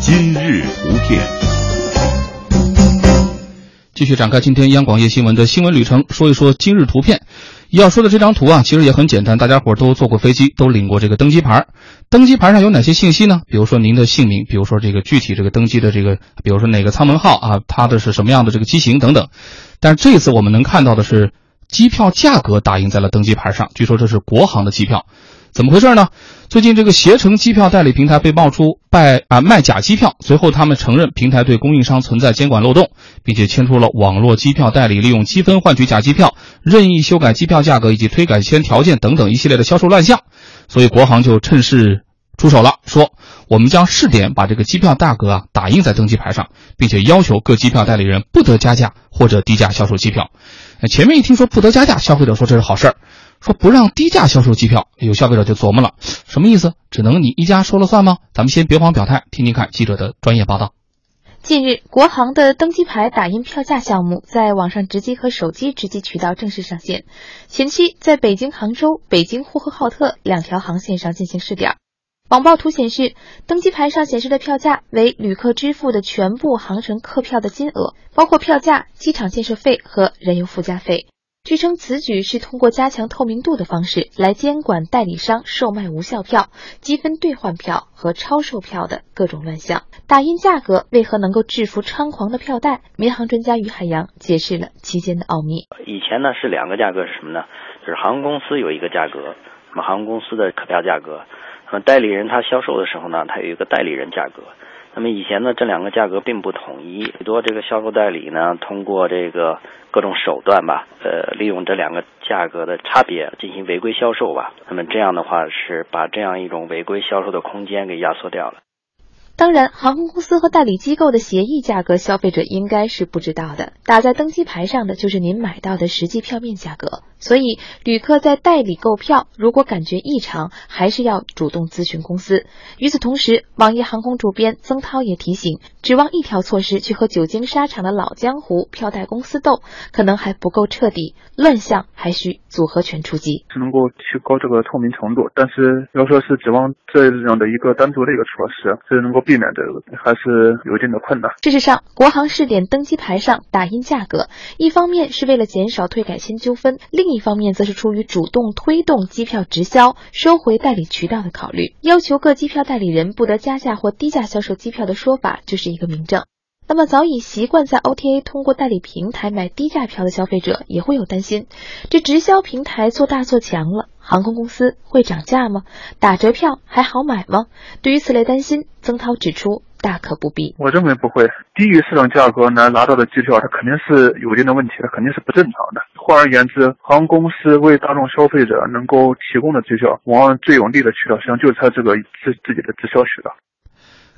今日图片，继续展开今天央广夜新闻的新闻旅程，说一说今日图片。要说的这张图啊，其实也很简单，大家伙儿都坐过飞机，都领过这个登机牌。登机牌上有哪些信息呢？比如说您的姓名，比如说这个具体这个登机的这个，比如说哪个舱门号啊，它的是什么样的这个机型等等。但是这次我们能看到的是，机票价格打印在了登机牌上，据说这是国航的机票。怎么回事呢？最近这个携程机票代理平台被爆出卖啊卖假机票，随后他们承认平台对供应商存在监管漏洞，并且牵出了网络机票代理利用积分换取假机票、任意修改机票价格以及推改签条件等等一系列的销售乱象。所以国航就趁势出手了，说我们将试点把这个机票价格啊打印在登机牌上，并且要求各机票代理人不得加价或者低价销售机票。前面一听说不得加价，消费者说这是好事儿。说不让低价销售机票，有消费者就琢磨了，什么意思？只能你一家说了算吗？咱们先别慌表态，听听看记者的专业报道。近日，国航的登机牌打印票价项目在网上直机和手机直机渠道正式上线，前期在北京杭州、北京呼和浩特两条航线上进行试点。网报图显示，登机牌上显示的票价为旅客支付的全部航程客票的金额，包括票价、机场建设费和燃油附加费。据称，此举是通过加强透明度的方式来监管代理商售卖无效票、积分兑换票和超售票的各种乱象。打印价格为何能够制服猖狂的票代？民航专家于海洋解释了其间的奥秘。以前呢是两个价格是什么呢？就是航空公司有一个价格，那么航空公司的客票价格，那么代理人他销售的时候呢，他有一个代理人价格。那么以前呢，这两个价格并不统一，许多这个销售代理呢，通过这个各种手段吧，呃，利用这两个价格的差别进行违规销售吧。那么这样的话，是把这样一种违规销售的空间给压缩掉了。当然，航空公司和代理机构的协议价格，消费者应该是不知道的。打在登机牌上的就是您买到的实际票面价格。所以，旅客在代理购票，如果感觉异常，还是要主动咨询公司。与此同时，网易航空主编曾涛也提醒，指望一条措施去和久经沙场的老江湖票代公司斗，可能还不够彻底，乱象还需组合拳出击。是能够提高这个透明程度，但是要说是指望这样的一个单独的一个措施，是能够避免这个，还是有一定的困难。事实上，国航试点登机牌上打印价格，一方面是为了减少退改签纠纷，另另一方面，则是出于主动推动机票直销、收回代理渠道的考虑，要求各机票代理人不得加价或低价销售机票的说法，就是一个明证。那么，早已习惯在 OTA 通过代理平台买低价票的消费者，也会有担心：这直销平台做大做强了，航空公司会涨价吗？打折票还好买吗？对于此类担心，曾涛指出。大可不必，我认为不会低于市场价格来拿到的机票，它肯定是有一定的问题它，肯定是不正常的。换而言之，航空公司为大众消费者能够提供的机票，往往最有利的渠道，实际上就是它这个自自己的直销渠道。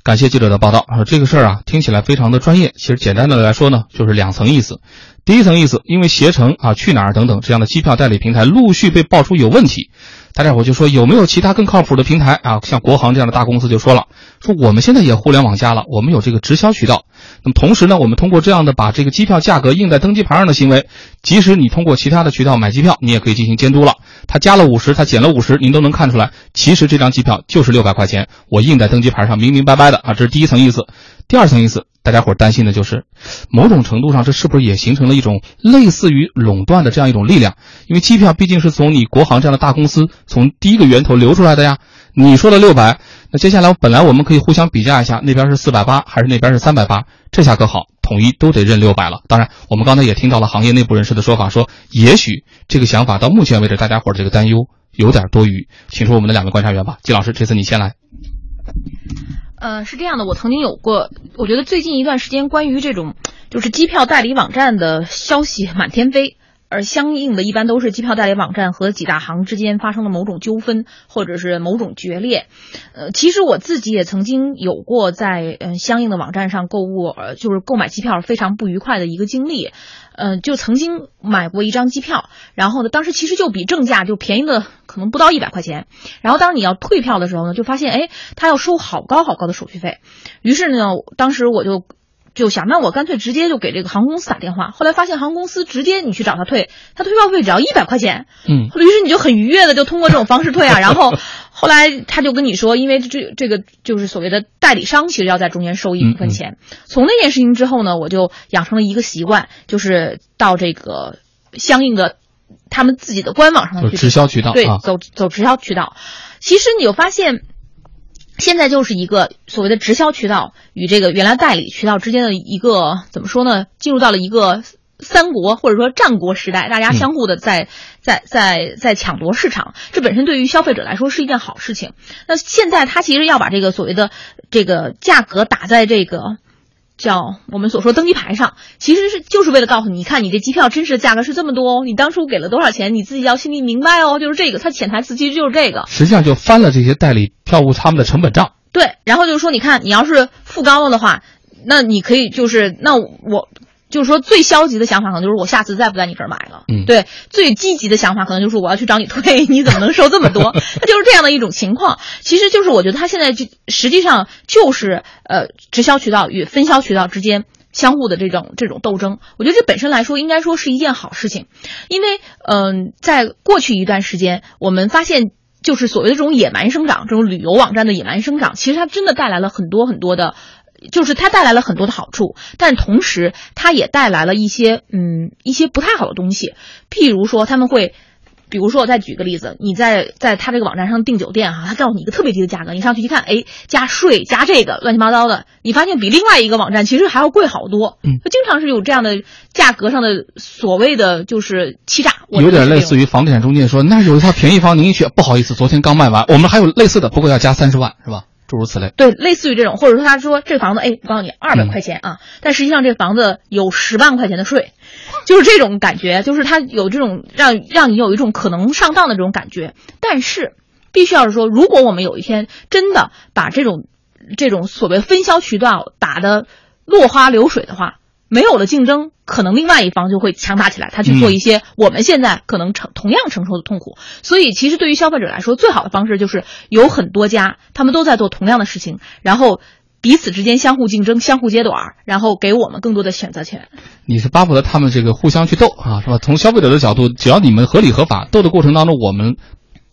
感谢记者的报道啊，这个事儿啊听起来非常的专业，其实简单的来说呢，就是两层意思。第一层意思，因为携程啊、去哪儿等等这样的机票代理平台陆续被爆出有问题。大家伙就说有没有其他更靠谱的平台啊？像国航这样的大公司就说了，说我们现在也互联网加了，我们有这个直销渠道。那么同时呢，我们通过这样的把这个机票价格印在登机牌上的行为，即使你通过其他的渠道买机票，你也可以进行监督了。他加了五十，他减了五十，您都能看出来，其实这张机票就是六百块钱，我印在登机牌上明明白白的啊。这是第一层意思。第二层意思，大家伙担心的就是，某种程度上这是不是也形成了一种类似于垄断的这样一种力量？因为机票毕竟是从你国航这样的大公司从第一个源头流出来的呀。你说的六百，那接下来本来我们可以互相比价一下，那边是四百八还是那边是三百八？这下可好，统一都得认六百了。当然，我们刚才也听到了行业内部人士的说法，说也许这个想法到目前为止，大家伙这个担忧有点多余。请出我们的两位观察员吧，季老师，这次你先来。呃，是这样的，我曾经有过，我觉得最近一段时间关于这种就是机票代理网站的消息满天飞，而相应的一般都是机票代理网站和几大行之间发生了某种纠纷或者是某种决裂。呃，其实我自己也曾经有过在嗯相应的网站上购物，呃，就是购买机票非常不愉快的一个经历。嗯，就曾经买过一张机票，然后呢，当时其实就比正价就便宜了可能不到一百块钱。然后当你要退票的时候呢，就发现哎，他要收好高好高的手续费。于是呢，当时我就就想，那我干脆直接就给这个航空公司打电话。后来发现航空公司直接你去找他退，他退票费只要一百块钱。嗯，于是你就很愉悦的就通过这种方式退啊。然后后来他就跟你说，因为这这个就是所谓的代理商，其实要在中间收一部分钱。从那件事情之后呢，我就养成了一个习惯，就是到这个相应的他们自己的官网上去直销渠道，对，走走直销渠道。其实你就发现。现在就是一个所谓的直销渠道与这个原来代理渠道之间的一个怎么说呢？进入到了一个三国或者说战国时代，大家相互的在在在在抢夺市场，这本身对于消费者来说是一件好事情。那现在他其实要把这个所谓的这个价格打在这个。叫我们所说登机牌上，其实是就是为了告诉你，你看你这机票真实的价格是这么多哦，你当初给了多少钱，你自己要心里明白哦，就是这个，它潜台词其实就是这个。实际上就翻了这些代理票务他们的成本账。对，然后就是说，你看你要是付高了的话，那你可以就是那我。就是说，最消极的想法可能就是我下次再不在你这儿买了。嗯，对，最积极的想法可能就是我要去找你退，你怎么能收这么多？他 就是这样的一种情况。其实就是我觉得他现在就实际上就是呃直销渠道与分销渠道之间相互的这种这种斗争。我觉得这本身来说应该说是一件好事情，因为嗯，在过去一段时间，我们发现就是所谓的这种野蛮生长，这种旅游网站的野蛮生长，其实它真的带来了很多很多的。就是它带来了很多的好处，但同时它也带来了一些嗯一些不太好的东西，譬如说他们会，比如说我再举个例子，你在在他这个网站上订酒店哈，他告诉你一个特别低的价格，你上去一看，哎，加税加这个乱七八糟的，你发现比另外一个网站其实还要贵好多。嗯，他经常是有这样的价格上的所谓的就是欺诈，有点类似于房地产中介说那有一套便宜房您去，不好意思，昨天刚卖完，我们还有类似的，不过要加三十万，是吧？诸如此类，对，类似于这种，或者说他说这房子，哎，我告诉你二百块钱啊，但实际上这房子有十万块钱的税，就是这种感觉，就是他有这种让让你有一种可能上当的这种感觉。但是，必须要是说，如果我们有一天真的把这种这种所谓分销渠道打得落花流水的话。没有了竞争，可能另外一方就会强大起来，他去做一些我们现在可能承同样承受的痛苦。所以，其实对于消费者来说，最好的方式就是有很多家，他们都在做同样的事情，然后彼此之间相互竞争、相互揭短，然后给我们更多的选择权。你是巴不得他们这个互相去斗啊，是吧？从消费者的角度，只要你们合理合法，斗的过程当中，我们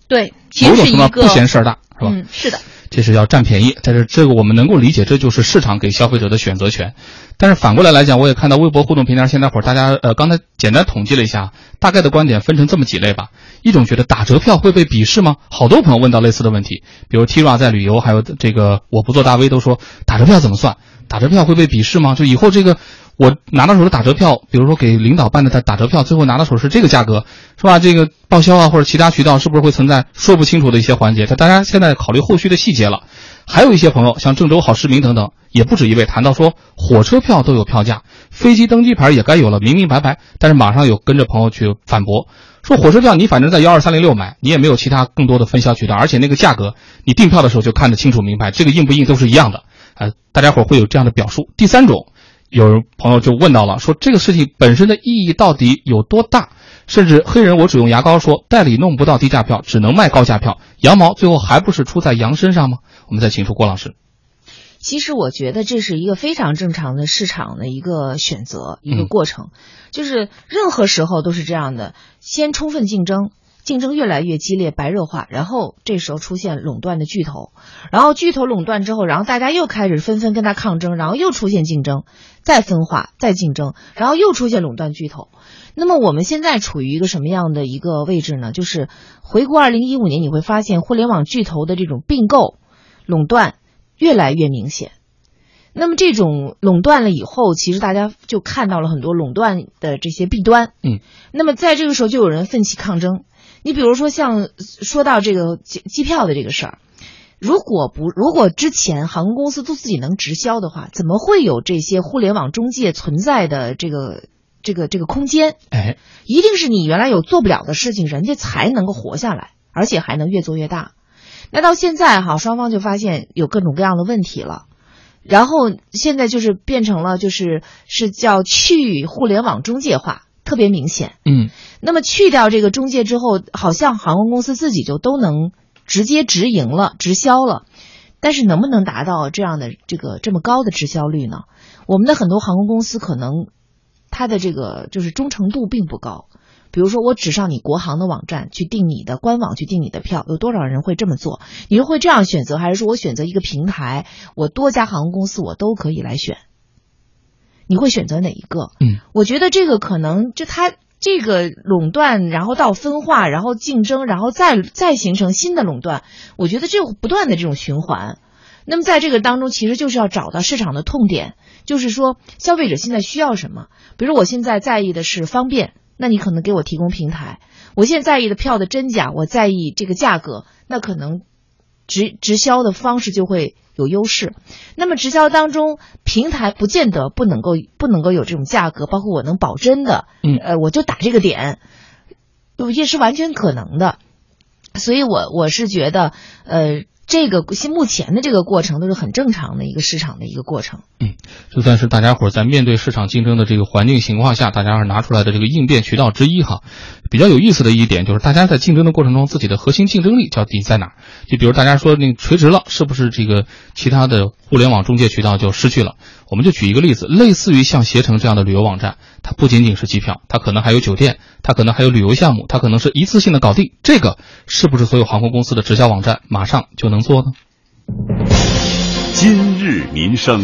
对，某种程度不嫌事儿大，是吧？嗯，是的。这是要占便宜，但是这个我们能够理解，这就是市场给消费者的选择权。但是反过来来讲，我也看到微博互动平台现在会儿大家呃，刚才简单统计了一下，大概的观点分成这么几类吧。一种觉得打折票会被鄙视吗？好多朋友问到类似的问题，比如 Tira 在旅游，还有这个我不做大 V 都说打折票怎么算？打折票会被鄙视吗？就以后这个。我拿到手的打折票，比如说给领导办的打打折票，最后拿到手是这个价格，是吧？这个报销啊或者其他渠道是不是会存在说不清楚的一些环节？他大家现在考虑后续的细节了。还有一些朋友，像郑州好市民等等，也不止一位谈到说，火车票都有票价，飞机登机牌也该有了，明明白白。但是马上有跟着朋友去反驳，说火车票你反正在幺二三零六买，你也没有其他更多的分销渠道，而且那个价格你订票的时候就看得清楚明白，这个印不印都是一样的。呃，大家伙会有这样的表述。第三种。有朋友就问到了，说这个事情本身的意义到底有多大？甚至黑人我只用牙膏说，代理弄不到低价票，只能卖高价票，羊毛最后还不是出在羊身上吗？我们再请出郭老师。其实我觉得这是一个非常正常的市场的一个选择一个过程，就是任何时候都是这样的，先充分竞争。竞争越来越激烈、白热化，然后这时候出现垄断的巨头，然后巨头垄断之后，然后大家又开始纷纷跟他抗争，然后又出现竞争，再分化、再竞争，然后又出现垄断巨头。那么我们现在处于一个什么样的一个位置呢？就是回顾二零一五年，你会发现互联网巨头的这种并购、垄断越来越明显。那么这种垄断了以后，其实大家就看到了很多垄断的这些弊端。嗯，那么在这个时候，就有人奋起抗争。你比如说，像说到这个机机票的这个事儿，如果不如果之前航空公司都自己能直销的话，怎么会有这些互联网中介存在的这个这个这个空间？哎，一定是你原来有做不了的事情，人家才能够活下来，而且还能越做越大。那到现在哈，双方就发现有各种各样的问题了，然后现在就是变成了就是是叫去互联网中介化。特别明显，嗯，那么去掉这个中介之后，好像航空公司自己就都能直接直营了、直销了。但是能不能达到这样的这个这么高的直销率呢？我们的很多航空公司可能它的这个就是忠诚度并不高。比如说，我只上你国航的网站去订你的官网去订你的票，有多少人会这么做？你是会这样选择，还是说我选择一个平台，我多家航空公司我都可以来选？你会选择哪一个？嗯，我觉得这个可能就它这个垄断，然后到分化，然后竞争，然后再再形成新的垄断。我觉得这不断的这种循环。那么在这个当中，其实就是要找到市场的痛点，就是说消费者现在需要什么。比如我现在在意的是方便。那你可能给我提供平台，我现在在意的票的真假，我在意这个价格，那可能直直销的方式就会有优势。那么直销当中，平台不见得不能够不能够有这种价格，包括我能保真的，嗯，呃，我就打这个点，也是完全可能的。所以我我是觉得，呃。这个现目前的这个过程都是很正常的一个市场的一个过程。嗯，就算是大家伙在面对市场竞争的这个环境情况下，大家伙拿出来的这个应变渠道之一哈。比较有意思的一点就是，大家在竞争的过程中，自己的核心竞争力到底在哪？就比如大家说那垂直了，是不是这个其他的互联网中介渠道就失去了？我们就举一个例子，类似于像携程这样的旅游网站，它不仅仅是机票，它可能还有酒店，它可能还有旅游项目，它可能是一次性的搞定。这个是不是所有航空公司的直销网站马上就能做呢？今日民生。